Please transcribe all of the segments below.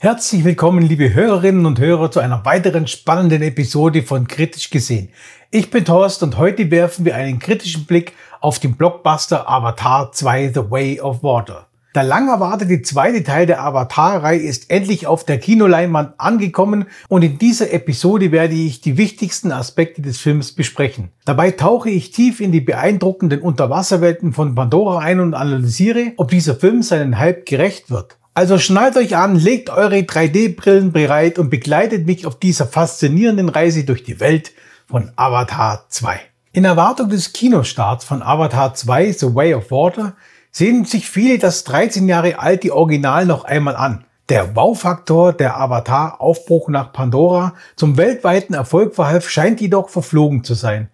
Herzlich willkommen, liebe Hörerinnen und Hörer, zu einer weiteren spannenden Episode von Kritisch gesehen. Ich bin Thorst und heute werfen wir einen kritischen Blick auf den Blockbuster Avatar 2 The Way of Water. Der lang erwartete zweite Teil der Avatar-Reihe ist endlich auf der Kinoleinwand angekommen und in dieser Episode werde ich die wichtigsten Aspekte des Films besprechen. Dabei tauche ich tief in die beeindruckenden Unterwasserwelten von Pandora ein und analysiere, ob dieser Film seinen Hype gerecht wird. Also schnallt euch an, legt eure 3D-Brillen bereit und begleitet mich auf dieser faszinierenden Reise durch die Welt von Avatar 2. In Erwartung des Kinostarts von Avatar 2 The Way of Water sehen sich viele das 13 Jahre alte Original noch einmal an. Der Wow-Faktor der Avatar-Aufbruch nach Pandora zum weltweiten Erfolg verhalf, scheint jedoch verflogen zu sein.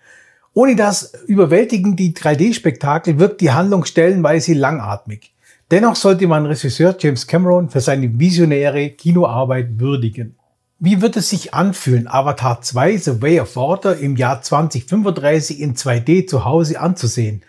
Ohne das überwältigende 3D-Spektakel wirkt die Handlung stellenweise langatmig. Dennoch sollte man Regisseur James Cameron für seine visionäre Kinoarbeit würdigen. Wie wird es sich anfühlen, Avatar 2 The Way of Water im Jahr 2035 in 2D zu Hause anzusehen?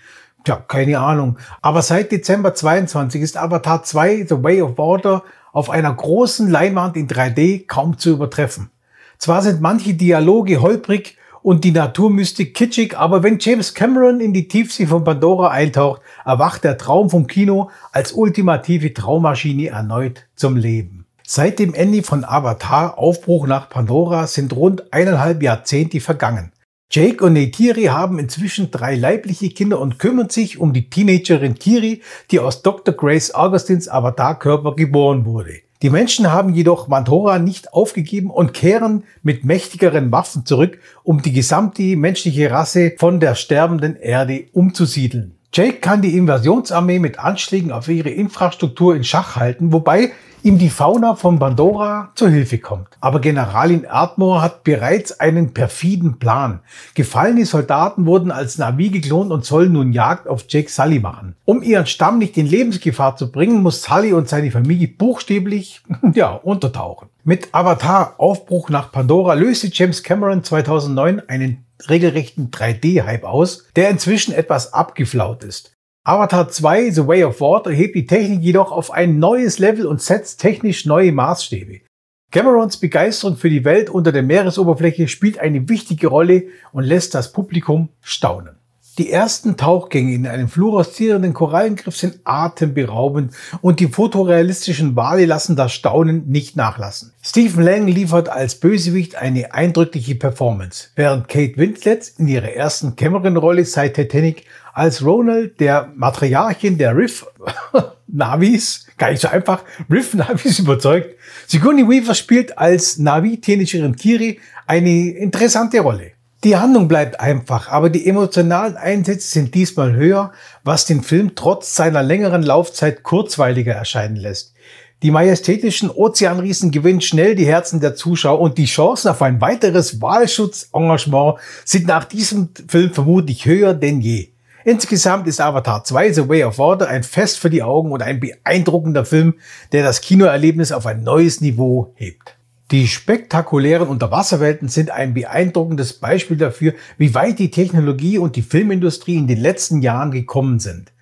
Tja, keine Ahnung. Aber seit Dezember 22 ist Avatar 2 The Way of Water auf einer großen Leinwand in 3D kaum zu übertreffen. Zwar sind manche Dialoge holprig und die Naturmystik kitschig, aber wenn James Cameron in die Tiefsee von Pandora eintaucht, erwacht der Traum vom Kino als ultimative Traummaschine erneut zum Leben. Seit dem Ende von Avatar Aufbruch nach Pandora sind rund eineinhalb Jahrzehnte vergangen. Jake und Neytiri haben inzwischen drei leibliche Kinder und kümmern sich um die Teenagerin Kiri, die aus Dr. Grace Augustins Avatar-Körper geboren wurde. Die Menschen haben jedoch Mandora nicht aufgegeben und kehren mit mächtigeren Waffen zurück, um die gesamte menschliche Rasse von der sterbenden Erde umzusiedeln. Jake kann die Invasionsarmee mit Anschlägen auf ihre Infrastruktur in Schach halten, wobei ihm die Fauna von Pandora zur Hilfe kommt. Aber Generalin Ardmore hat bereits einen perfiden Plan. Gefallene Soldaten wurden als Navi geklont und sollen nun Jagd auf Jake Sully machen. Um ihren Stamm nicht in Lebensgefahr zu bringen, muss Sully und seine Familie buchstäblich, ja, untertauchen. Mit Avatar Aufbruch nach Pandora löste James Cameron 2009 einen regelrechten 3D-Hype aus, der inzwischen etwas abgeflaut ist. Avatar 2 The Way of Water hebt die Technik jedoch auf ein neues Level und setzt technisch neue Maßstäbe. Camerons Begeisterung für die Welt unter der Meeresoberfläche spielt eine wichtige Rolle und lässt das Publikum staunen. Die ersten Tauchgänge in einem fluoreszierenden Korallengriff sind atemberaubend und die fotorealistischen Wale lassen das Staunen nicht nachlassen. Stephen Lang liefert als Bösewicht eine eindrückliche Performance, während Kate Winslet in ihrer ersten Cameron-Rolle seit Titanic als Ronald, der Matriarchin der Riff Navis, gar nicht so einfach, Riff Navis überzeugt. Sigourney Weaver spielt als Navi-Teenagerin Kiri eine interessante Rolle. Die Handlung bleibt einfach, aber die emotionalen Einsätze sind diesmal höher, was den Film trotz seiner längeren Laufzeit kurzweiliger erscheinen lässt. Die majestätischen Ozeanriesen gewinnen schnell die Herzen der Zuschauer und die Chancen auf ein weiteres Wahlschutzengagement sind nach diesem Film vermutlich höher denn je. Insgesamt ist Avatar 2 The Way of Water ein Fest für die Augen und ein beeindruckender Film, der das Kinoerlebnis auf ein neues Niveau hebt. Die spektakulären Unterwasserwelten sind ein beeindruckendes Beispiel dafür, wie weit die Technologie und die Filmindustrie in den letzten Jahren gekommen sind.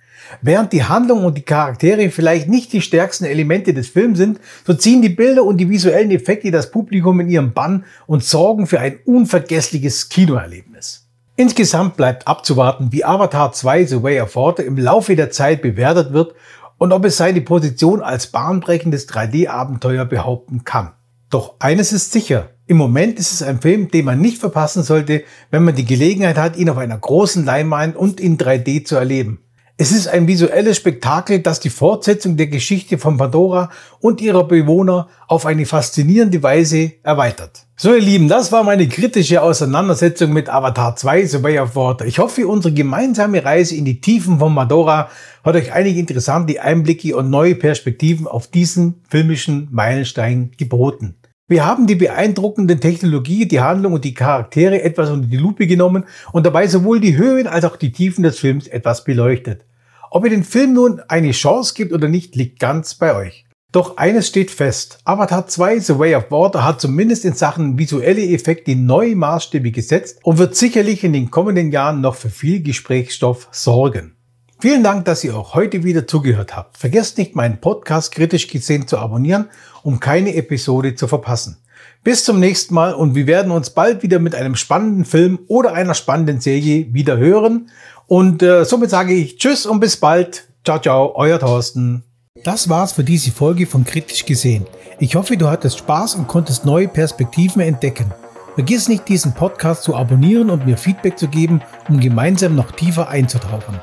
Während die Handlung und die Charaktere vielleicht nicht die stärksten Elemente des Films sind, so ziehen die Bilder und die visuellen Effekte das Publikum in ihrem Bann und sorgen für ein unvergessliches Kinoerlebnis. Insgesamt bleibt abzuwarten, wie Avatar 2 The Way of Water im Laufe der Zeit bewertet wird und ob es seine Position als bahnbrechendes 3D-Abenteuer behaupten kann. Doch eines ist sicher, im Moment ist es ein Film, den man nicht verpassen sollte, wenn man die Gelegenheit hat, ihn auf einer großen Leinwand und in 3D zu erleben. Es ist ein visuelles Spektakel, das die Fortsetzung der Geschichte von Pandora und ihrer Bewohner auf eine faszinierende Weise erweitert. So ihr Lieben, das war meine kritische Auseinandersetzung mit Avatar 2 The Way of Water. Ich hoffe, unsere gemeinsame Reise in die Tiefen von Pandora hat euch einige interessante Einblicke und neue Perspektiven auf diesen filmischen Meilenstein geboten. Wir haben die beeindruckende Technologie, die Handlung und die Charaktere etwas unter die Lupe genommen und dabei sowohl die Höhen als auch die Tiefen des Films etwas beleuchtet. Ob ihr den Film nun eine Chance gibt oder nicht, liegt ganz bei euch. Doch eines steht fest. Avatar 2 The Way of Water hat zumindest in Sachen visuelle Effekte neue Maßstäbe gesetzt und wird sicherlich in den kommenden Jahren noch für viel Gesprächsstoff sorgen. Vielen Dank, dass ihr auch heute wieder zugehört habt. Vergesst nicht, meinen Podcast kritisch gesehen zu abonnieren, um keine Episode zu verpassen. Bis zum nächsten Mal und wir werden uns bald wieder mit einem spannenden Film oder einer spannenden Serie wieder hören. Und äh, somit sage ich Tschüss und bis bald. Ciao, ciao, euer Thorsten. Das war's für diese Folge von Kritisch gesehen. Ich hoffe, du hattest Spaß und konntest neue Perspektiven entdecken. Vergiss nicht, diesen Podcast zu abonnieren und mir Feedback zu geben, um gemeinsam noch tiefer einzutauchen.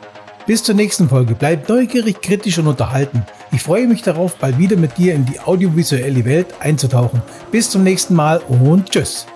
Bis zur nächsten Folge. Bleib neugierig, kritisch und unterhalten. Ich freue mich darauf, bald wieder mit dir in die audiovisuelle Welt einzutauchen. Bis zum nächsten Mal und tschüss.